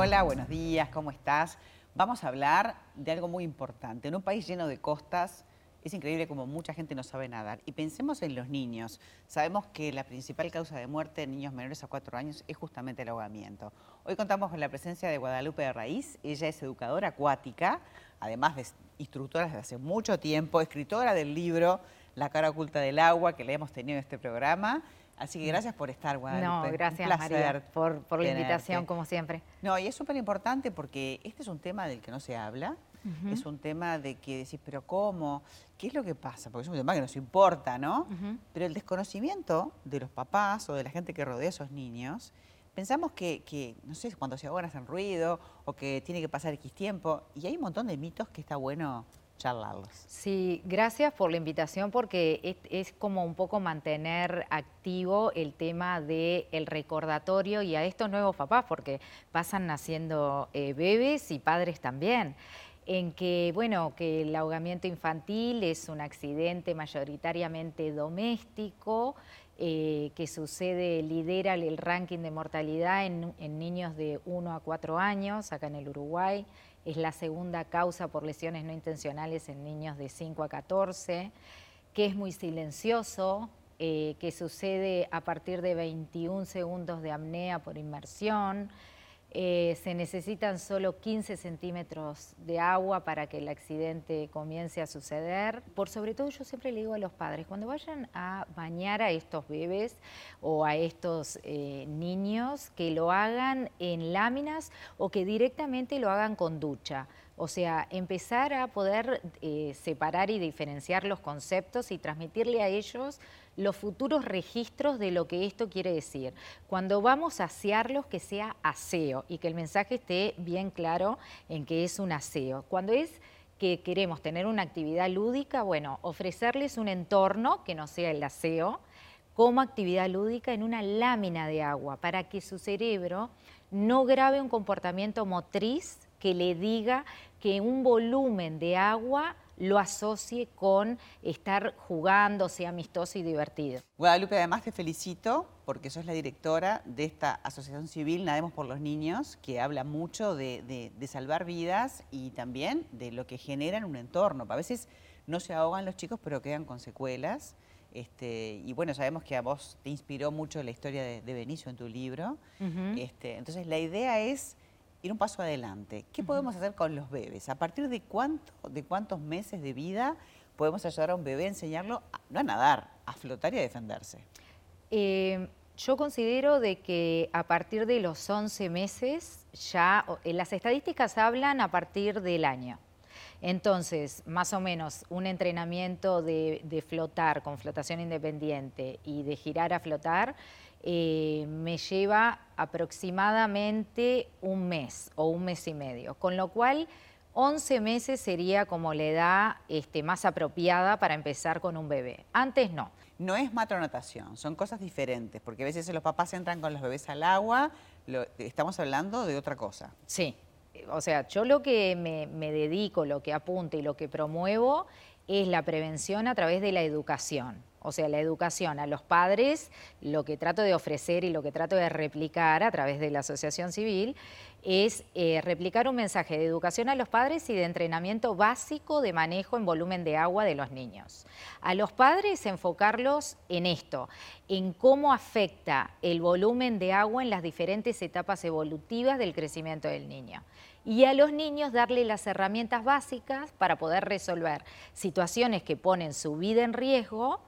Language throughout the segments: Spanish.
Hola, buenos días, ¿cómo estás? Vamos a hablar de algo muy importante. En un país lleno de costas, es increíble como mucha gente no sabe nadar. Y pensemos en los niños. Sabemos que la principal causa de muerte en niños menores a cuatro años es justamente el ahogamiento. Hoy contamos con la presencia de Guadalupe de Raíz. Ella es educadora acuática, además de instructora desde hace mucho tiempo, escritora del libro La cara oculta del agua, que le hemos tenido en este programa. Así que gracias por estar, Guadalupe. No, gracias María por, por la invitación, como siempre. No, y es súper importante porque este es un tema del que no se habla, es un tema de que decís, pero ¿cómo? ¿Qué es lo que pasa? Porque es un tema que nos importa, ¿no? Pero el desconocimiento de los papás o de la gente que rodea a esos niños, pensamos que, que, no sé, cuando se ahogan hacen ruido o que tiene que pasar X tiempo, y hay un montón de mitos que está bueno Sí, gracias por la invitación porque es, como un poco mantener activo el tema del el recordatorio y a estos nuevos papás porque pasan naciendo eh, bebés y padres también. En que, bueno, que el ahogamiento infantil es un accidente mayoritariamente doméstico, eh, que sucede, lidera el ranking de mortalidad en, en, niños de 1 a 4 años, acá en el Uruguay, es la segunda causa por lesiones no intencionales en niños de 5 a 14, que es muy silencioso, eh, que sucede a partir de 21 segundos de apnea por inmersión, eh, se necesitan solo 15 centímetros de agua para que el accidente comience a suceder. Por sobre todo yo siempre le digo a los padres, cuando vayan a bañar a estos bebés o a estos eh, niños, que lo hagan en láminas o que directamente lo hagan con ducha. O sea, empezar a poder eh, separar y diferenciar los conceptos y transmitirle a ellos los futuros registros de lo que esto quiere decir. Cuando vamos a asearlos, que sea aseo y que el mensaje esté bien claro en que es un aseo. Cuando es que queremos tener una actividad lúdica, bueno, ofrecerles un entorno que no sea el aseo, como actividad lúdica en una lámina de agua, para que su cerebro no grabe un comportamiento motriz que le diga que un volumen de agua lo asocie con estar jugando, sea amistoso y divertido. Guadalupe, además te felicito porque sos la directora de esta asociación civil Nademos por los Niños, que habla mucho de, salvar vidas y también de lo que genera en un entorno. A veces no se ahogan los chicos, pero quedan con secuelas. Este, y bueno, sabemos que a vos te inspiró mucho la historia de, Benicio en tu libro. este, entonces, la idea es ir un paso adelante. ¿Qué podemos hacer con los bebés? ¿A partir de, cuánto, de cuántos meses de vida podemos ayudar a un bebé a enseñarlo, no a nadar, a flotar y a defenderse? Eh, yo considero de que a partir de los 11 meses ya, eh, las estadísticas hablan a partir del año. Entonces, más o menos un entrenamiento de, de flotar con flotación independiente y de girar a flotar eh, me lleva aproximadamente un mes o un mes y medio, con lo cual 11 meses sería como la edad este, más apropiada para empezar con un bebé. Antes no. No es matronotación, son cosas diferentes, porque a veces los papás entran con los bebés al agua, estamos hablando de otra cosa. Sí, o sea, yo lo que me, me dedico, lo que apunto y lo que promuevo es la prevención a través de la educación. O sea, la educación a los padres, lo que trato de ofrecer y lo que trato de replicar a través de la asociación civil es eh, replicar un mensaje de educación a los padres y de entrenamiento básico de manejo en volumen de agua de los niños. A los padres enfocarlos en esto, en cómo afecta el volumen de agua en las diferentes etapas evolutivas del crecimiento del niño. Y a los niños darle las herramientas básicas para poder resolver situaciones que ponen su vida en riesgo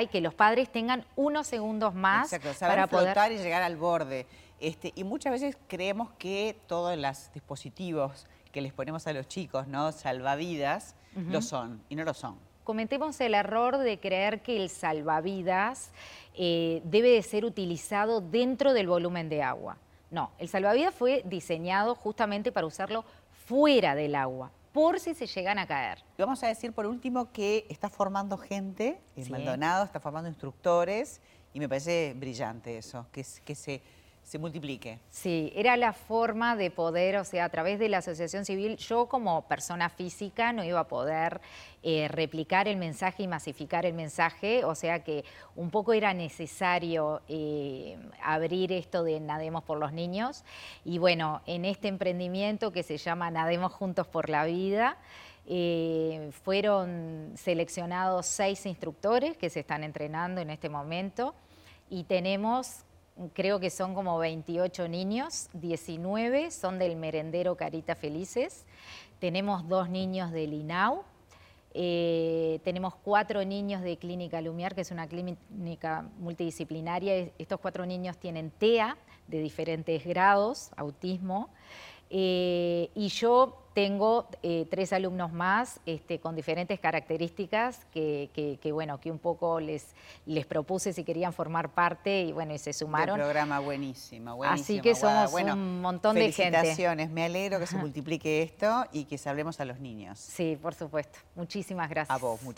y que los padres tengan unos segundos más para flotar y llegar al borde. Este, y muchas veces creemos que todos los dispositivos que les ponemos a los chicos, ¿no? Salvavidas, lo son, y no lo son. Cometemos el error de creer que el salvavidas eh, debe de ser utilizado dentro del volumen de agua. No, el salvavidas fue diseñado justamente para usarlo fuera del agua, por si se llegan a caer. Vamos a decir por último que está formando gente, en Maldonado está formando instructores y me parece brillante eso, que, que se se multiplique. Sí, era la forma de poder, o sea, a través de la asociación civil, yo como persona física no iba a poder eh, replicar el mensaje y masificar el mensaje, o sea que un poco era necesario eh, abrir esto de Nademos por los Niños. Y bueno, en este emprendimiento que se llama Nademos Juntos por la Vida, eh, fueron seleccionados seis instructores que se están entrenando en este momento y tenemos creo que son como 28 niños, 19 son del merendero Carita Felices, tenemos dos niños del INAU, eh, tenemos cuatro niños de Clínica Lumiar, que es una clínica multidisciplinaria. Estos cuatro niños tienen TEA de diferentes grados, autismo. Eh, y yo tengo eh, tres alumnos más este, con diferentes características que, bueno, que un poco les, les propuse si querían formar parte y bueno, y se sumaron. Un programa buenísimo, buenísimo. Así que somos un montón de gente. Felicitaciones, me alegro que se multiplique esto y que salvemos a los niños. Sí, por supuesto. Muchísimas gracias. A vos, muchas